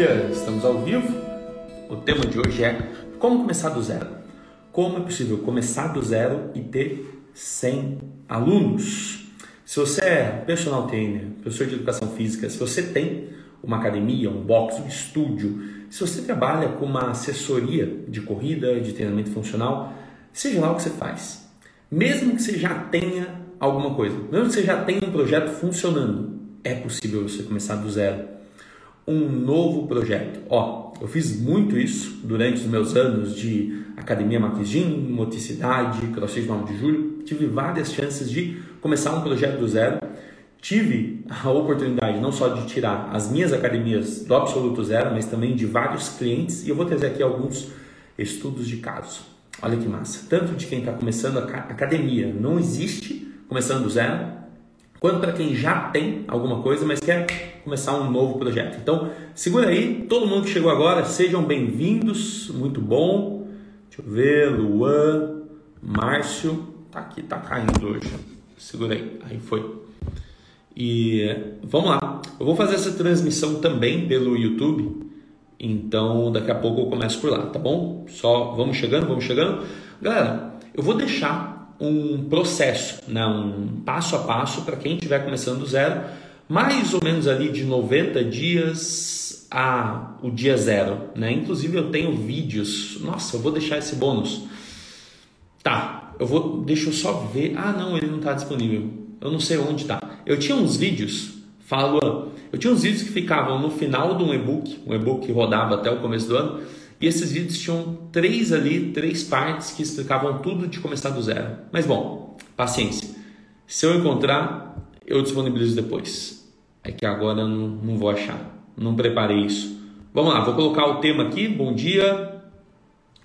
estamos ao vivo. O tema de hoje é como começar do zero. Como é possível começar do zero e ter 100 alunos? Se você é personal trainer, professor de educação física, se você tem uma academia, um box, um estúdio, se você trabalha com uma assessoria de corrida, de treinamento funcional, seja lá o que você faz. Mesmo que você já tenha alguma coisa, mesmo que você já tenha um projeto funcionando, é possível você começar do zero um novo projeto. Ó, eu fiz muito isso durante os meus anos de Academia Maquijin, Moticidade, CrossFit 9 de Julho. Tive várias chances de começar um projeto do zero. Tive a oportunidade não só de tirar as minhas academias do absoluto zero, mas também de vários clientes. E eu vou trazer aqui alguns estudos de caso. Olha que massa. Tanto de quem está começando a academia não existe, começando do zero, quanto para quem já tem alguma coisa, mas quer começar um novo projeto. Então, segura aí, todo mundo que chegou agora, sejam bem-vindos, muito bom. Deixa eu ver, Luan, Márcio, tá aqui, tá caindo hoje. Segura aí, aí foi. E vamos lá, eu vou fazer essa transmissão também pelo YouTube, então daqui a pouco eu começo por lá, tá bom? Só vamos chegando, vamos chegando. Galera, eu vou deixar um processo, né? um passo a passo para quem estiver começando do zero, mais ou menos ali de 90 dias a o dia zero. Né? Inclusive eu tenho vídeos, nossa, eu vou deixar esse bônus. Tá, eu vou, deixa eu só ver. Ah, não, ele não está disponível. Eu não sei onde está. Eu tinha uns vídeos, falo, eu tinha uns vídeos que ficavam no final de um e-book, um e-book que rodava até o começo do ano e esses vídeos tinham três ali, três partes que explicavam tudo de começar do zero. Mas bom, paciência. Se eu encontrar, eu disponibilizo depois. É que agora eu não, não vou achar. Não preparei isso. Vamos lá, vou colocar o tema aqui. Bom dia.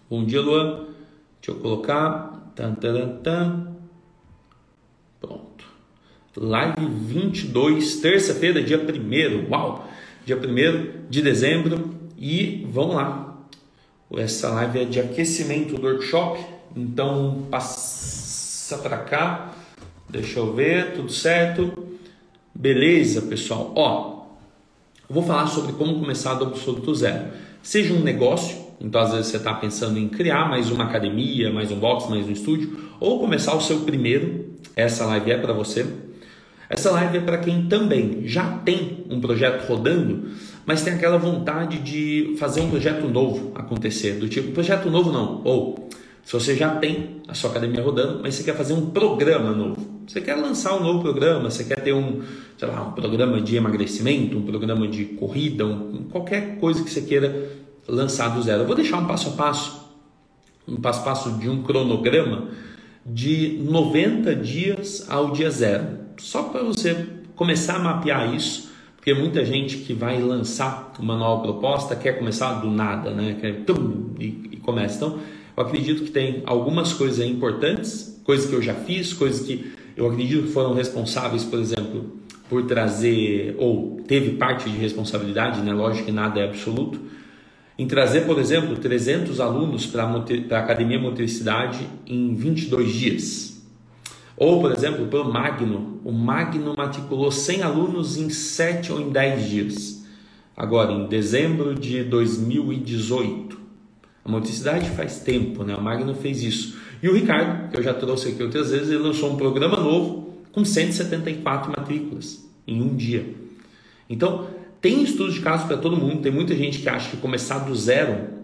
Bom dia, Luan. Deixa eu colocar. Tan, tan, tan. Pronto. Live 22, terça-feira, dia 1 Uau! Dia 1 de dezembro. E vamos lá. Essa live é de aquecimento do workshop, então passa para cá. Deixa eu ver, tudo certo? Beleza, pessoal. Ó, vou falar sobre como começar do absoluto zero. Seja um negócio, então às vezes você está pensando em criar mais uma academia, mais um box, mais um estúdio, ou começar o seu primeiro. Essa live é para você. Essa live é para quem também já tem um projeto rodando, mas tem aquela vontade de fazer um projeto novo acontecer, do tipo, projeto novo não, ou se você já tem a sua academia rodando, mas você quer fazer um programa novo. Você quer lançar um novo programa, você quer ter um, sei lá, um programa de emagrecimento, um programa de corrida, um, qualquer coisa que você queira lançar do zero. Eu vou deixar um passo a passo, um passo a passo de um cronograma de 90 dias ao dia zero. Só para você começar a mapear isso porque muita gente que vai lançar uma nova proposta quer começar do nada, né? Quer, tum, e, e começa. Então, eu acredito que tem algumas coisas importantes, coisas que eu já fiz, coisas que eu acredito que foram responsáveis, por exemplo, por trazer, ou teve parte de responsabilidade, né? lógico que nada é absoluto, em trazer, por exemplo, 300 alunos para a Academia Motricidade em 22 dias. Ou, por exemplo, pelo Magno. O Magno matriculou 100 alunos em 7 ou em 10 dias. Agora, em dezembro de 2018. A motricidade faz tempo, né? O Magno fez isso. E o Ricardo, que eu já trouxe aqui outras vezes, ele lançou um programa novo com 174 matrículas em um dia. Então, tem estudos de caso para todo mundo. Tem muita gente que acha que começar do zero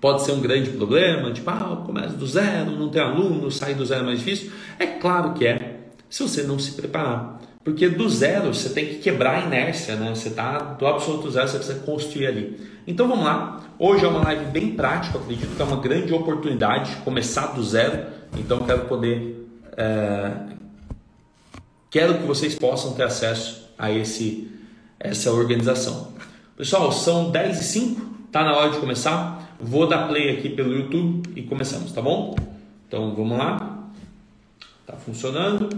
Pode ser um grande problema, tipo, ah, começa do zero, não tem aluno, sair do zero é mais difícil. É claro que é, se você não se preparar. Porque do zero você tem que quebrar a inércia, né? Você está do absoluto zero, você precisa construir ali. Então vamos lá. Hoje é uma live bem prática, acredito que é uma grande oportunidade começar do zero. Então quero poder. É... Quero que vocês possam ter acesso a esse, essa organização. Pessoal, são 10 e 5, tá na hora de começar. Vou dar play aqui pelo YouTube e começamos, tá bom? Então vamos lá. Tá funcionando.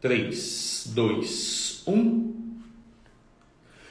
3, 2, 1.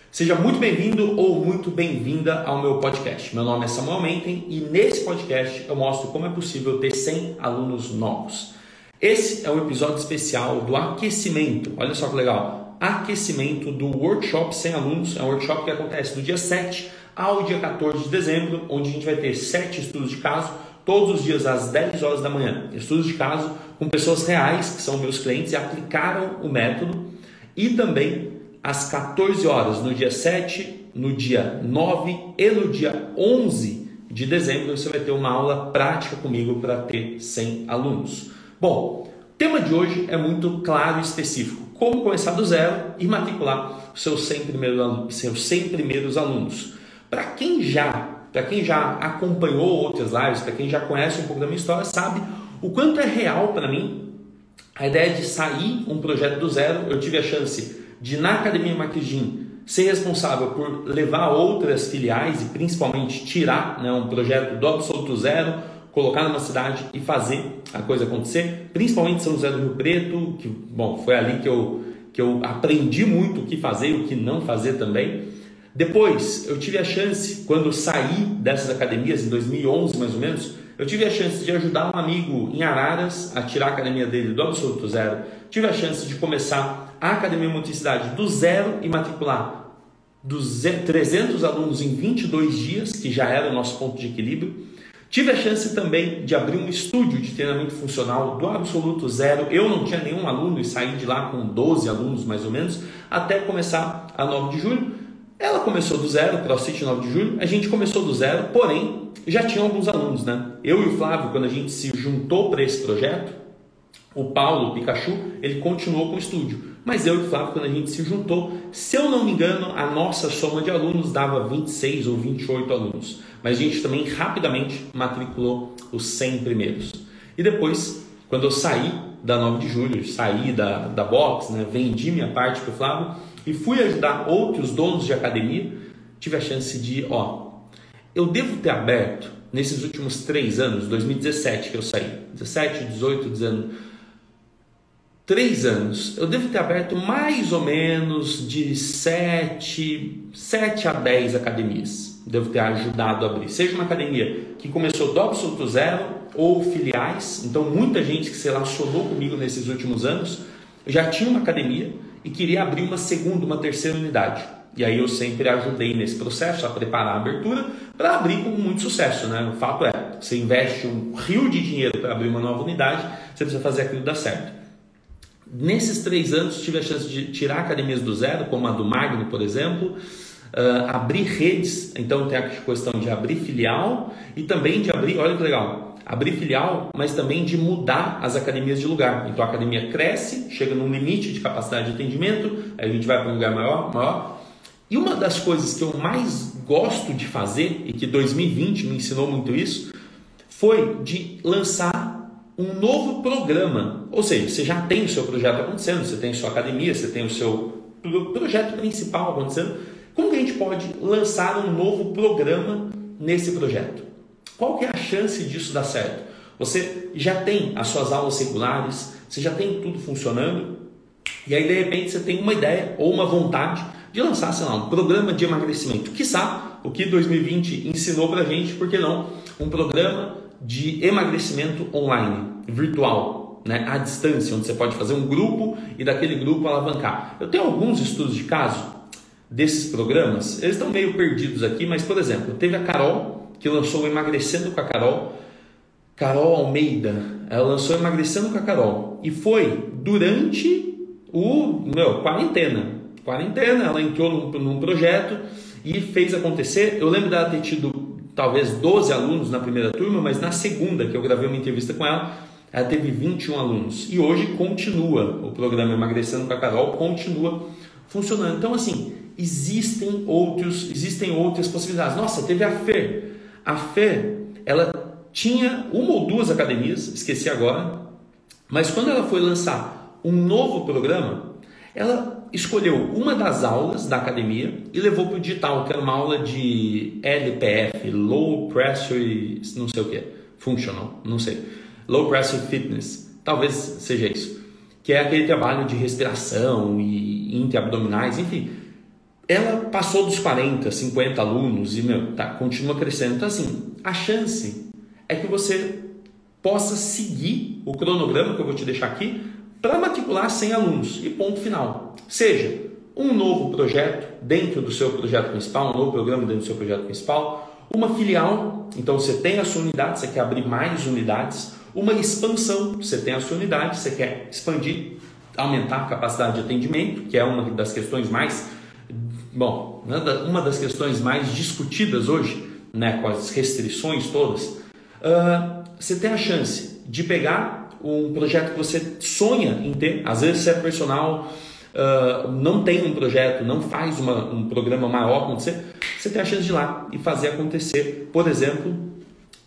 Seja muito bem-vindo ou muito bem-vinda ao meu podcast. Meu nome é Samuel Menten e nesse podcast eu mostro como é possível ter 100 alunos novos. Esse é um episódio especial do aquecimento. Olha só que legal aquecimento do workshop sem alunos. É um workshop que acontece do dia 7 ao dia 14 de dezembro, onde a gente vai ter sete estudos de caso, todos os dias às 10 horas da manhã. Estudos de caso com pessoas reais, que são meus clientes, e aplicaram o método. E também às 14 horas, no dia 7, no dia 9 e no dia 11 de dezembro, você vai ter uma aula prática comigo para ter 100 alunos. Bom, o tema de hoje é muito claro e específico. Como começar do zero e matricular seus 100 primeiros, seus 100 primeiros alunos. Para quem já, para quem já acompanhou outras lives, para quem já conhece um pouco da minha história, sabe o quanto é real para mim a ideia de sair um projeto do zero. Eu tive a chance de na Academia Marquesim ser responsável por levar outras filiais e principalmente tirar né, um projeto do absoluto zero, colocar numa cidade e fazer a coisa acontecer, principalmente São José do Rio Preto, que bom, foi ali que eu, que eu aprendi muito o que fazer e o que não fazer também. Depois, eu tive a chance, quando saí dessas academias, em 2011 mais ou menos, eu tive a chance de ajudar um amigo em Araras a tirar a academia dele do absoluto zero. Tive a chance de começar a Academia Multicidade do zero e matricular 300 alunos em 22 dias, que já era o nosso ponto de equilíbrio. Tive a chance também de abrir um estúdio de treinamento funcional do absoluto zero. Eu não tinha nenhum aluno e saí de lá com 12 alunos mais ou menos, até começar a 9 de julho. Ela começou do zero, CrossFit 9 de julho, a gente começou do zero, porém já tinha alguns alunos, né? Eu e o Flávio, quando a gente se juntou para esse projeto, o Paulo, o Pikachu, ele continuou com o estúdio. Mas eu e o Flávio, quando a gente se juntou, se eu não me engano, a nossa soma de alunos dava 26 ou 28 alunos. Mas a gente também rapidamente matriculou os 100 primeiros. E depois, quando eu saí da 9 de julho, saí da, da box, né, vendi minha parte para o Flávio e fui ajudar outros donos de academia, tive a chance de, ó, eu devo ter aberto nesses últimos três anos, 2017 que eu saí, 17, 18, 19 três anos, eu devo ter aberto mais ou menos de 7, 7 a 10 academias. Devo ter ajudado a abrir. Seja uma academia que começou do absoluto zero ou filiais. Então, muita gente que se relacionou comigo nesses últimos anos já tinha uma academia e queria abrir uma segunda, uma terceira unidade. E aí eu sempre ajudei nesse processo a preparar a abertura para abrir com muito sucesso. Né? O fato é, você investe um rio de dinheiro para abrir uma nova unidade, você precisa fazer aquilo dar certo. Nesses três anos, tive a chance de tirar academias do zero, como a do Magno, por exemplo, uh, abrir redes, então tem a questão de abrir filial e também de abrir, olha que legal, abrir filial, mas também de mudar as academias de lugar. Então a academia cresce, chega num limite de capacidade de atendimento, aí a gente vai para um lugar maior, maior. E uma das coisas que eu mais gosto de fazer e que 2020 me ensinou muito isso, foi de lançar um novo programa. Ou seja, você já tem o seu projeto acontecendo, você tem a sua academia, você tem o seu projeto principal acontecendo. Como que a gente pode lançar um novo programa nesse projeto? Qual que é a chance disso dar certo? Você já tem as suas aulas regulares, você já tem tudo funcionando, e aí de repente você tem uma ideia ou uma vontade de lançar, sei lá, um programa de emagrecimento. Quiçá o que 2020 ensinou pra gente, por que não? Um programa de emagrecimento online, virtual, né, à distância, onde você pode fazer um grupo e daquele grupo alavancar. Eu tenho alguns estudos de caso desses programas, eles estão meio perdidos aqui, mas por exemplo, teve a Carol, que lançou o Emagrecendo com a Carol, Carol Almeida, ela lançou Emagrecendo com a Carol, e foi durante o, meu, quarentena, quarentena, ela entrou num, num projeto e fez acontecer, eu lembro dela ter tido talvez 12 alunos na primeira turma, mas na segunda, que eu gravei uma entrevista com ela, ela teve 21 alunos. E hoje continua o programa Emagrecendo com a Carol, continua funcionando. Então, assim, existem outros, existem outras possibilidades. Nossa, teve a FER. A FER, ela tinha uma ou duas academias, esqueci agora, mas quando ela foi lançar um novo programa, ela escolheu uma das aulas da academia e levou para o digital, que era uma aula de LPF, Low Pressure, não sei o que, Functional, não sei, Low Pressure Fitness, talvez seja isso, que é aquele trabalho de respiração e intraabdominais, enfim. Ela passou dos 40, 50 alunos e meu, tá, continua crescendo. Então, assim, a chance é que você possa seguir o cronograma que eu vou te deixar aqui para matricular 100 alunos e ponto final. Seja um novo projeto dentro do seu projeto principal, um novo programa dentro do seu projeto principal, uma filial, então você tem a sua unidade, você quer abrir mais unidades, uma expansão, você tem a sua unidade, você quer expandir, aumentar a capacidade de atendimento, que é uma das questões mais, bom, uma das questões mais discutidas hoje, né, com as restrições todas, uh, você tem a chance de pegar um projeto que você sonha em ter, às vezes você é personal, uh, não tem um projeto, não faz uma, um programa maior acontecer, você tem a chance de ir lá e fazer acontecer, por exemplo,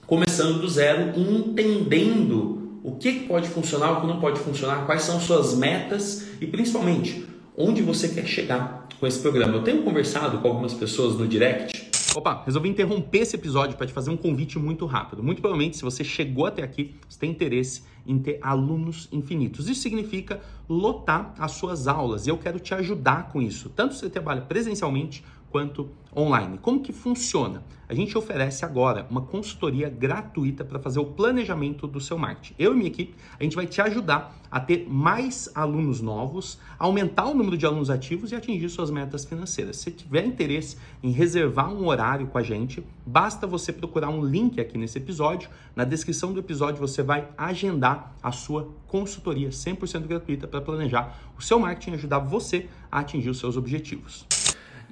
começando do zero, entendendo o que pode funcionar, o que não pode funcionar, quais são suas metas e principalmente onde você quer chegar com esse programa. Eu tenho conversado com algumas pessoas no direct Opa, resolvi interromper esse episódio para te fazer um convite muito rápido. Muito provavelmente, se você chegou até aqui, você tem interesse em ter alunos infinitos. Isso significa lotar as suas aulas e eu quero te ajudar com isso, tanto se você trabalha presencialmente quanto online. Como que funciona? A gente oferece agora uma consultoria gratuita para fazer o planejamento do seu marketing. Eu e minha equipe, a gente vai te ajudar a ter mais alunos novos, aumentar o número de alunos ativos e atingir suas metas financeiras. Se tiver interesse em reservar um horário com a gente, basta você procurar um link aqui nesse episódio. Na descrição do episódio você vai agendar a sua consultoria 100% gratuita para planejar o seu marketing e ajudar você a atingir os seus objetivos.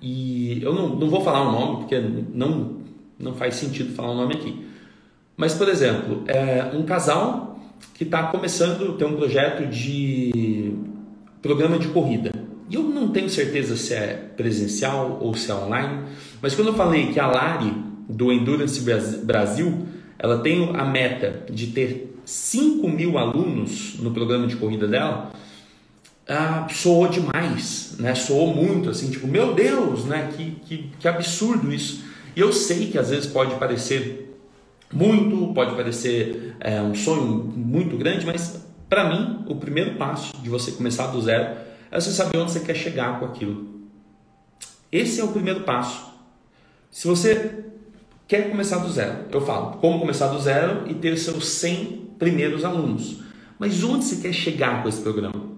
E eu não, não vou falar o nome, porque não, não faz sentido falar o nome aqui. Mas, por exemplo, é um casal que está começando, tem um projeto de programa de corrida. E eu não tenho certeza se é presencial ou se é online, mas quando eu falei que a Lari, do Endurance Brasil, ela tem a meta de ter 5 mil alunos no programa de corrida dela, ah, soou demais, né? Soou muito, assim, tipo, meu Deus, né? Que, que, que absurdo isso. E eu sei que às vezes pode parecer muito, pode parecer é, um sonho muito grande, mas para mim, o primeiro passo de você começar do zero é você saber onde você quer chegar com aquilo. Esse é o primeiro passo. Se você quer começar do zero, eu falo como começar do zero e ter seus 100 primeiros alunos. Mas onde você quer chegar com esse programa?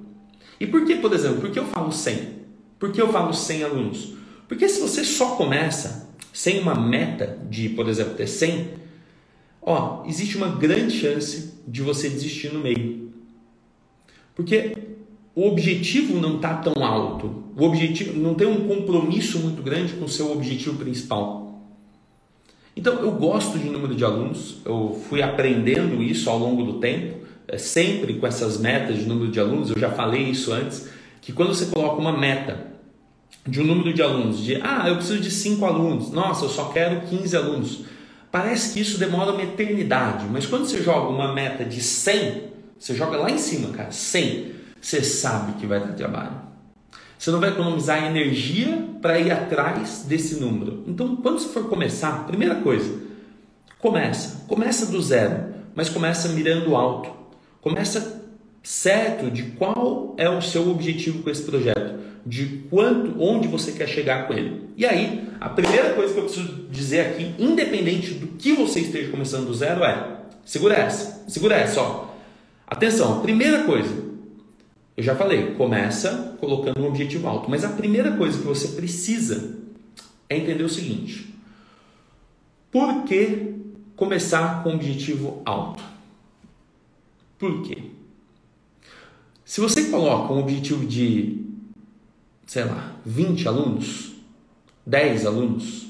E por que, por exemplo, por que eu falo 100? Por que eu falo 100 alunos? Porque se você só começa sem uma meta de, por exemplo, ter 100, ó, existe uma grande chance de você desistir no meio. Porque o objetivo não está tão alto. O objetivo não tem um compromisso muito grande com o seu objetivo principal. Então, eu gosto de número de alunos, eu fui aprendendo isso ao longo do tempo. É, sempre com essas metas de número de alunos, eu já falei isso antes, que quando você coloca uma meta de um número de alunos, de ah, eu preciso de 5 alunos, nossa, eu só quero 15 alunos. Parece que isso demora uma eternidade, mas quando você joga uma meta de 100, você joga lá em cima, cara, 100, você sabe que vai dar trabalho. Você não vai economizar energia para ir atrás desse número. Então, quando você for começar, primeira coisa, começa. Começa do zero, mas começa mirando alto. Começa certo de qual é o seu objetivo com esse projeto, de quanto, onde você quer chegar com ele. E aí, a primeira coisa que eu preciso dizer aqui, independente do que você esteja começando do zero, é segura essa, segura essa, ó. Atenção, primeira coisa, eu já falei, começa colocando um objetivo alto, mas a primeira coisa que você precisa é entender o seguinte: por que começar com um objetivo alto? Por quê? Se você coloca um objetivo de, sei lá, 20 alunos, 10 alunos,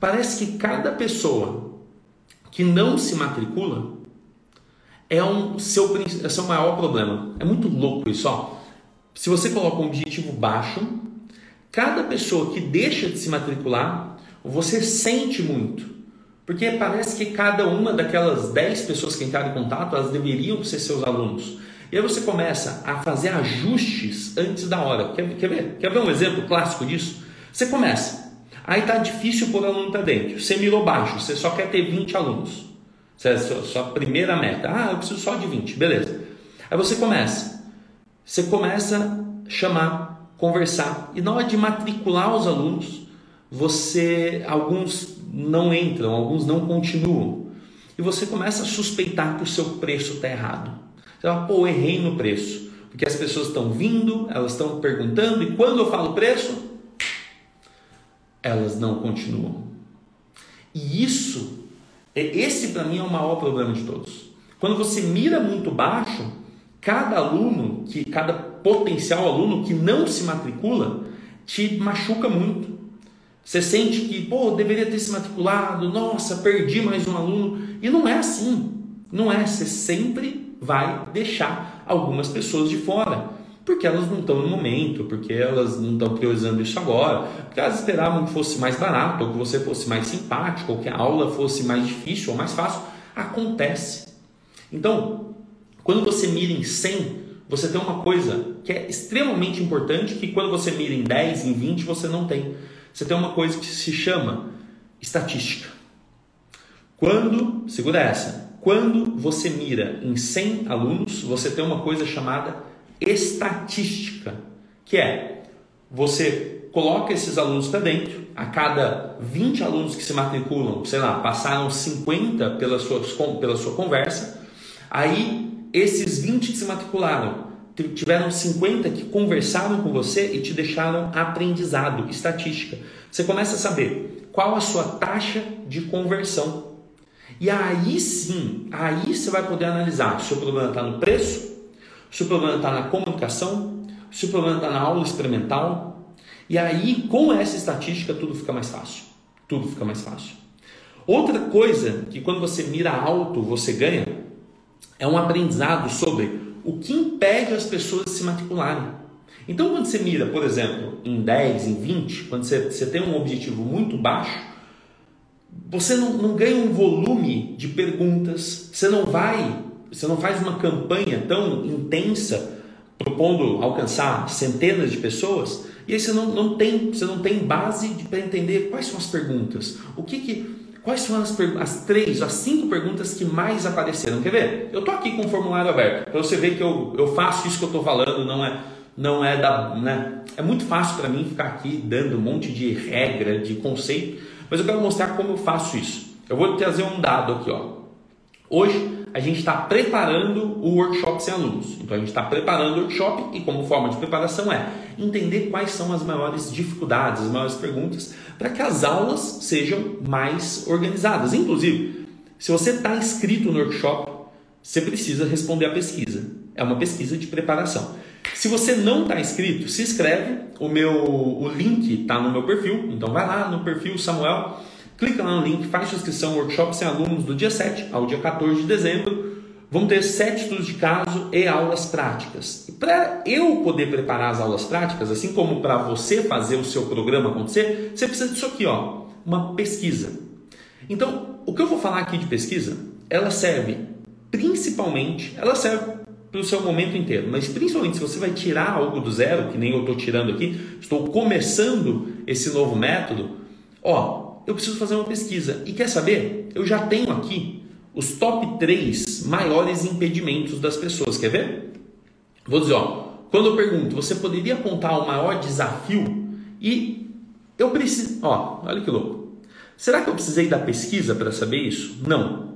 parece que cada pessoa que não se matricula é um seu, é seu maior problema. É muito louco isso, ó. Se você coloca um objetivo baixo, cada pessoa que deixa de se matricular, você sente muito. Porque parece que cada uma daquelas 10 pessoas que entraram em contato, elas deveriam ser seus alunos. E aí você começa a fazer ajustes antes da hora. Quer, quer ver? Quer ver um exemplo clássico disso? Você começa. Aí tá difícil pôr aluno para dentro. Você mirou baixo, você só quer ter 20 alunos. Essa é a sua, sua primeira meta. Ah, eu preciso só de 20. Beleza. Aí você começa. Você começa a chamar, conversar. E na hora de matricular os alunos, você alguns não entram, alguns não continuam. E você começa a suspeitar que o seu preço está errado. Fala, pô, errei no preço. Porque as pessoas estão vindo, elas estão perguntando, e quando eu falo preço, elas não continuam. E isso, esse para mim é o maior problema de todos. Quando você mira muito baixo, cada aluno, que cada potencial aluno que não se matricula, te machuca muito. Você sente que, pô, deveria ter se matriculado, nossa, perdi mais um aluno. E não é assim. Não é. Você sempre vai deixar algumas pessoas de fora. Porque elas não estão no momento, porque elas não estão priorizando isso agora, porque elas esperavam que fosse mais barato, ou que você fosse mais simpático, ou que a aula fosse mais difícil ou mais fácil. Acontece. Então, quando você mira em 100, você tem uma coisa que é extremamente importante que quando você mira em 10, em 20, você não tem. Você tem uma coisa que se chama estatística. Quando, segura essa, quando você mira em 100 alunos, você tem uma coisa chamada estatística, que é você coloca esses alunos para dentro, a cada 20 alunos que se matriculam, sei lá, passaram 50 pela sua, pela sua conversa, aí esses 20 que se matricularam tiveram 50 que conversaram com você e te deixaram aprendizado, estatística. Você começa a saber qual a sua taxa de conversão e aí sim, aí você vai poder analisar se o problema está no preço, se o problema está na comunicação, se o problema está na aula experimental. E aí, com essa estatística, tudo fica mais fácil. Tudo fica mais fácil. Outra coisa que quando você mira alto, você ganha, é um aprendizado sobre o que impede as pessoas de se matricularem. Então, quando você mira, por exemplo, em 10, em 20, quando você, você tem um objetivo muito baixo, você não, não ganha um volume de perguntas, você não vai, você não faz uma campanha tão intensa propondo alcançar centenas de pessoas, e aí você não, não tem, você não tem base para entender quais são as perguntas. O que que Quais são as, as três, as cinco perguntas que mais apareceram? Quer ver? Eu estou aqui com o formulário aberto, para você ver que eu, eu faço isso que eu estou falando, não é, não é da. Né? É muito fácil para mim ficar aqui dando um monte de regra, de conceito, mas eu quero mostrar como eu faço isso. Eu vou trazer um dado aqui. Ó. Hoje a gente está preparando o workshop sem alunos. Então a gente está preparando o workshop e como forma de preparação é entender quais são as maiores dificuldades, as maiores perguntas, para que as aulas sejam mais organizadas. Inclusive, se você está inscrito no workshop, você precisa responder a pesquisa. É uma pesquisa de preparação. Se você não está inscrito, se inscreve. O meu o link está no meu perfil. Então vai lá no perfil Samuel, clica lá no link, faz sua inscrição workshop sem alunos do dia 7 ao dia 14 de dezembro. Vamos ter sete estudos de caso e aulas práticas. Para eu poder preparar as aulas práticas, assim como para você fazer o seu programa acontecer, você precisa disso aqui, ó, uma pesquisa. Então, o que eu vou falar aqui de pesquisa, ela serve principalmente, ela serve para o seu momento inteiro. Mas principalmente se você vai tirar algo do zero, que nem eu estou tirando aqui, estou começando esse novo método, ó, eu preciso fazer uma pesquisa. E quer saber? Eu já tenho aqui os top 3 maiores impedimentos das pessoas. Quer ver? Vou dizer, ó, quando eu pergunto, você poderia apontar o maior desafio? E eu preciso, ó, olha que louco. Será que eu precisei da pesquisa para saber isso? Não.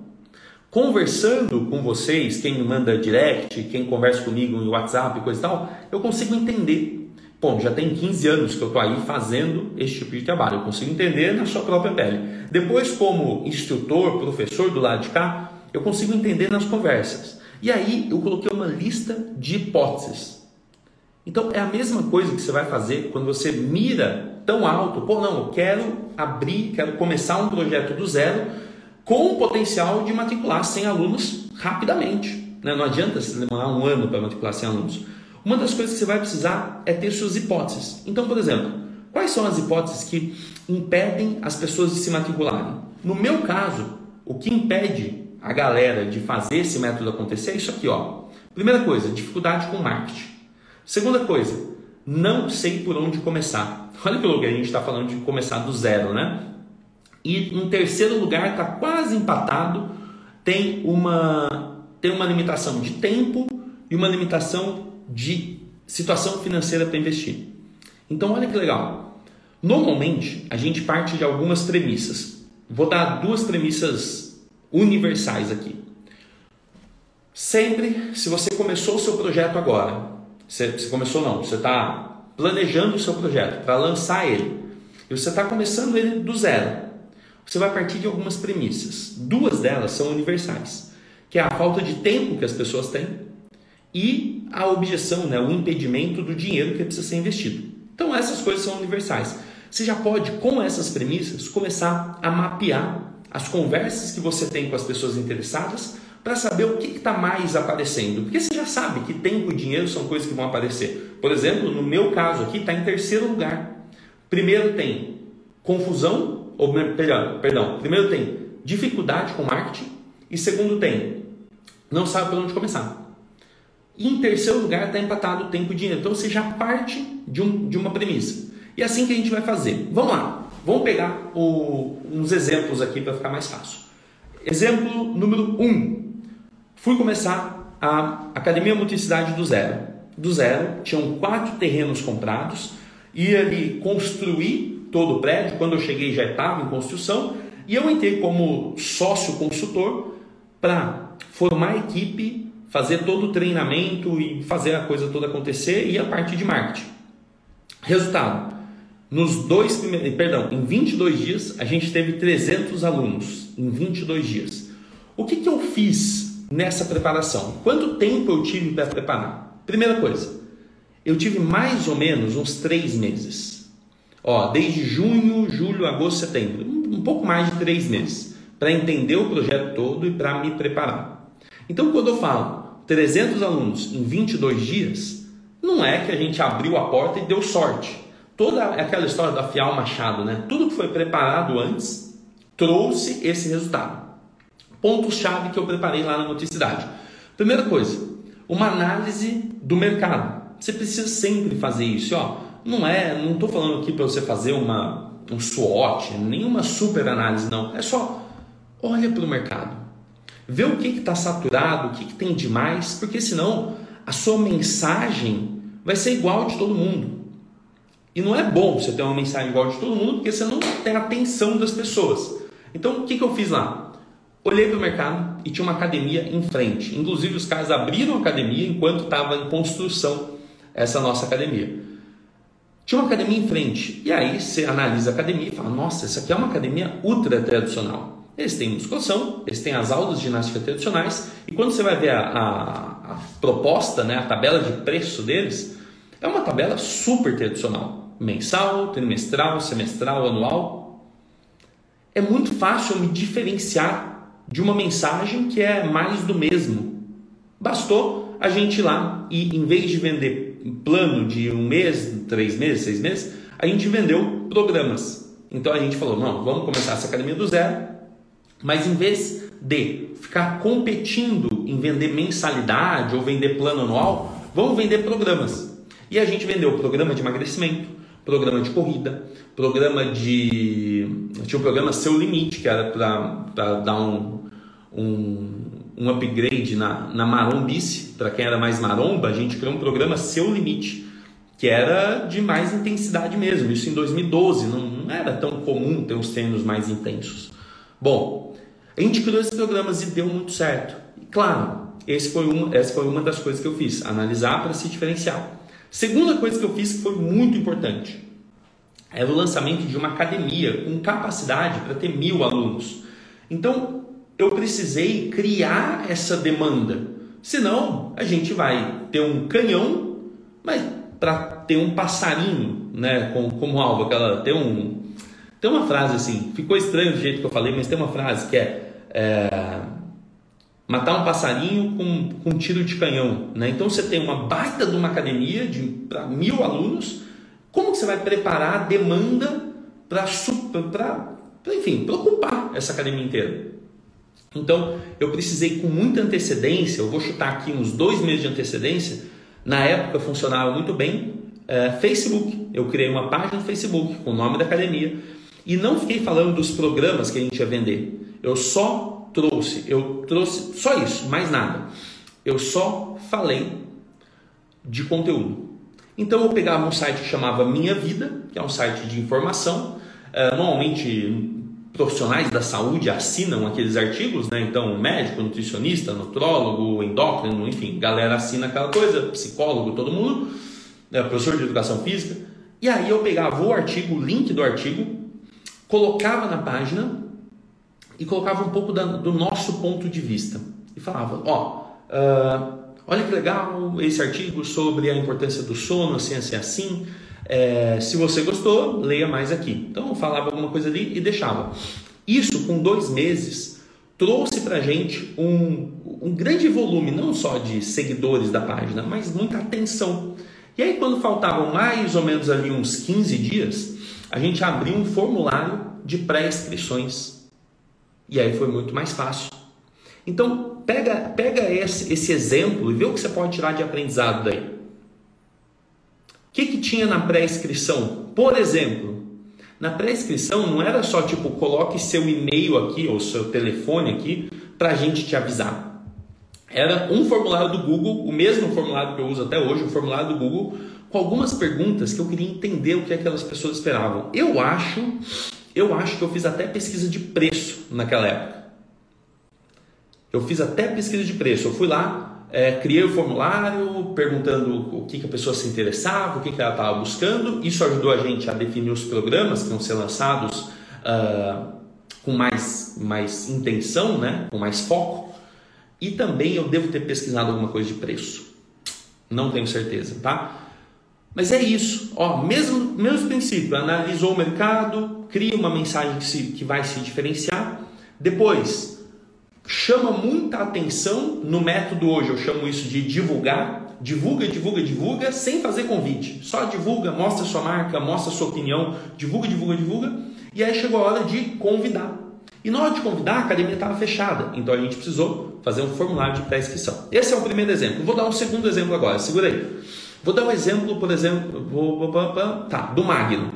Conversando com vocês, quem me manda direct, quem conversa comigo no WhatsApp coisa e tal, eu consigo entender. Bom, já tem 15 anos que eu estou aí fazendo esse tipo de trabalho, eu consigo entender na sua própria pele. Depois, como instrutor, professor do lado de cá, eu consigo entender nas conversas. E aí eu coloquei uma lista de hipóteses. Então é a mesma coisa que você vai fazer quando você mira tão alto, pô, não, eu quero abrir, quero começar um projeto do zero com o potencial de matricular 100 alunos rapidamente. Né? Não adianta você demorar um ano para matricular 100 alunos. Uma das coisas que você vai precisar é ter suas hipóteses. Então, por exemplo, quais são as hipóteses que impedem as pessoas de se matricularem? No meu caso, o que impede a galera de fazer esse método acontecer é isso aqui, ó. Primeira coisa, dificuldade com marketing. Segunda coisa, não sei por onde começar. Olha que louco, a gente está falando de começar do zero, né? E em terceiro lugar está quase empatado, tem uma, tem uma limitação de tempo e uma limitação de situação financeira para investir. Então olha que legal. Normalmente a gente parte de algumas premissas. Vou dar duas premissas universais aqui. Sempre, se você começou o seu projeto agora Você, você começou não, você está planejando o seu projeto para lançar ele. E você está começando ele do zero. Você vai partir de algumas premissas. Duas delas são universais, que é a falta de tempo que as pessoas têm e a objeção, né, o impedimento do dinheiro que precisa ser investido. Então essas coisas são universais. Você já pode, com essas premissas, começar a mapear as conversas que você tem com as pessoas interessadas para saber o que está mais aparecendo. Porque você já sabe que tempo e dinheiro são coisas que vão aparecer. Por exemplo, no meu caso aqui está em terceiro lugar. Primeiro tem confusão, ou perdão, perdão, primeiro tem dificuldade com marketing e segundo tem não sabe por onde começar. E em terceiro lugar está empatado tempo e dinheiro. Então você já parte de, um, de uma premissa. E é assim que a gente vai fazer. Vamos lá, vamos pegar o, uns exemplos aqui para ficar mais fácil. Exemplo número 1. Um. Fui começar a Academia Multicidade do zero. Do zero, tinham quatro terrenos comprados, ia ali construir todo o prédio. Quando eu cheguei já estava em construção e eu entrei como sócio consultor para formar a equipe, fazer todo o treinamento e fazer a coisa toda acontecer e a parte de marketing. Resultado: nos dois primeiros, perdão, em 22 dias a gente teve 300 alunos em 22 dias. O que, que eu fiz nessa preparação? Quanto tempo eu tive para preparar? Primeira coisa, eu tive mais ou menos uns três meses. Ó, desde junho, julho, agosto, setembro, um pouco mais de três meses para entender o projeto todo e para me preparar. Então, quando eu falo 300 alunos em 22 dias, não é que a gente abriu a porta e deu sorte. Toda aquela história da Fial Machado, né? Tudo que foi preparado antes trouxe esse resultado. Pontos-chave que eu preparei lá na Noticidade. Primeira coisa, uma análise do mercado. Você precisa sempre fazer isso, ó. Não é, não estou falando aqui para você fazer uma um SWOT, nenhuma super análise não. É só olha para o mercado, vê o que está saturado, o que, que tem demais, porque senão a sua mensagem vai ser igual de todo mundo. E não é bom você ter uma mensagem igual de todo mundo, porque você não tem a atenção das pessoas. Então, o que, que eu fiz lá? Olhei para o mercado e tinha uma academia em frente. Inclusive, os caras abriram a academia enquanto estava em construção essa nossa academia. Tinha uma academia em frente. E aí você analisa a academia e fala: nossa, essa aqui é uma academia ultra tradicional. Eles têm musculação, eles têm as aulas de ginástica tradicionais. E quando você vai ver a, a, a proposta, né, a tabela de preço deles, é uma tabela super tradicional. Mensal, trimestral, semestral, anual. É muito fácil me diferenciar de uma mensagem que é mais do mesmo. Bastou a gente ir lá e, em vez de vender plano de um mês, três meses, seis meses, a gente vendeu programas. Então a gente falou: não, vamos começar essa academia do zero, mas em vez de ficar competindo em vender mensalidade ou vender plano anual, vamos vender programas. E a gente vendeu programa de emagrecimento, programa de corrida, programa de. Tinha um programa Seu Limite, que era para dar um, um, um upgrade na, na marombice, para quem era mais maromba, a gente criou um programa Seu Limite, que era de mais intensidade mesmo. Isso em 2012, não, não era tão comum ter os treinos mais intensos. Bom, a gente criou esses programas e deu muito certo. E claro, esse foi uma, essa foi uma das coisas que eu fiz, analisar para se diferenciar. Segunda coisa que eu fiz que foi muito importante era o lançamento de uma academia com capacidade para ter mil alunos. Então, eu precisei criar essa demanda. Senão, a gente vai ter um canhão, mas para ter um passarinho, né, como, como alvo, aquela tem um tem uma frase assim, ficou estranho do jeito que eu falei, mas tem uma frase que é, é matar um passarinho com, com um tiro de canhão, né? Então você tem uma baita de uma academia de para mil alunos, como que você vai preparar a demanda para enfim, para ocupar essa academia inteira? Então, eu precisei com muita antecedência, eu vou chutar aqui uns dois meses de antecedência, na época funcionava muito bem, é, Facebook, eu criei uma página no Facebook com o nome da academia e não fiquei falando dos programas que a gente ia vender, eu só trouxe, eu trouxe só isso, mais nada, eu só falei de conteúdo. Então eu pegava um site que chamava Minha Vida, que é um site de informação, é, normalmente profissionais da saúde assinam aqueles artigos, né? Então, médico, nutricionista, nutrólogo, endócrino, enfim, galera assina aquela coisa, psicólogo, todo mundo, né? professor de educação física. E aí eu pegava o artigo, o link do artigo, colocava na página e colocava um pouco da, do nosso ponto de vista. E falava, ó, uh, olha que legal esse artigo sobre a importância do sono, a ciência é assim, é, se você gostou, leia mais aqui. Então, eu falava alguma coisa ali e deixava. Isso, com dois meses, trouxe para gente um, um grande volume, não só de seguidores da página, mas muita atenção. E aí, quando faltavam mais ou menos ali uns 15 dias, a gente abriu um formulário de pré-inscrições. E aí foi muito mais fácil. Então, pega, pega esse, esse exemplo e vê o que você pode tirar de aprendizado daí que, que tinha na pré-inscrição? Por exemplo, na pré-inscrição não era só tipo, coloque seu e-mail aqui ou seu telefone aqui para a gente te avisar. Era um formulário do Google, o mesmo formulário que eu uso até hoje, o formulário do Google, com algumas perguntas que eu queria entender o que aquelas pessoas esperavam. Eu acho, eu acho que eu fiz até pesquisa de preço naquela época. Eu fiz até pesquisa de preço. Eu fui lá, é, criei o formulário perguntando o que, que a pessoa se interessava, o que, que ela estava buscando. Isso ajudou a gente a definir os programas que vão ser lançados uh, com mais, mais intenção, né? com mais foco. E também eu devo ter pesquisado alguma coisa de preço. Não tenho certeza, tá? Mas é isso, ó, mesmo, mesmo princípio, analisou o mercado, cria uma mensagem que, se, que vai se diferenciar. Depois, chama muita atenção no método hoje, eu chamo isso de divulgar. Divulga, divulga, divulga, sem fazer convite. Só divulga, mostra sua marca, mostra sua opinião, divulga, divulga, divulga. E aí chegou a hora de convidar. E na hora de convidar, a academia estava fechada. Então a gente precisou fazer um formulário de pré-inscrição. Esse é o primeiro exemplo. Vou dar um segundo exemplo agora. Segura aí. Vou dar um exemplo, por exemplo, tá, do Magno.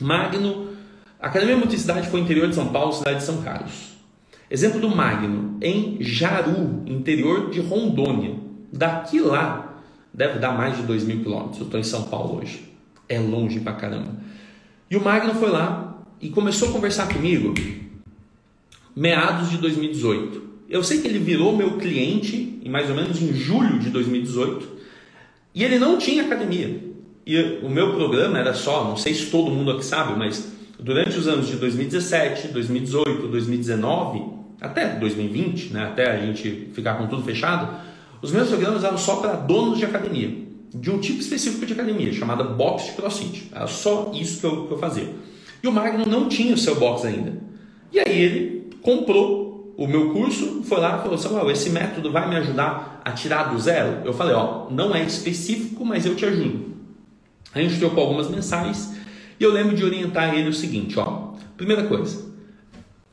Magno, a Academia Multicidade foi interior de São Paulo, cidade de São Carlos. Exemplo do Magno, em Jaru, interior de Rondônia. Daqui lá, deve dar mais de 2 mil quilômetros. Eu estou em São Paulo hoje. É longe pra caramba. E o Magno foi lá e começou a conversar comigo meados de 2018. Eu sei que ele virou meu cliente em mais ou menos em julho de 2018 e ele não tinha academia. E o meu programa era só, não sei se todo mundo aqui sabe, mas durante os anos de 2017, 2018, 2019, até 2020, né, até a gente ficar com tudo fechado, os meus programas eram só para donos de academia, de um tipo específico de academia, chamada box de crossfit. Era só isso que eu, que eu fazia. E o Magno não tinha o seu box ainda. E aí ele comprou o meu curso, foi lá e falou: Samuel, esse método vai me ajudar a tirar do zero? Eu falei: Ó, não é específico, mas eu te ajudo. A gente trocou algumas mensagens e eu lembro de orientar ele o seguinte: ó, primeira coisa,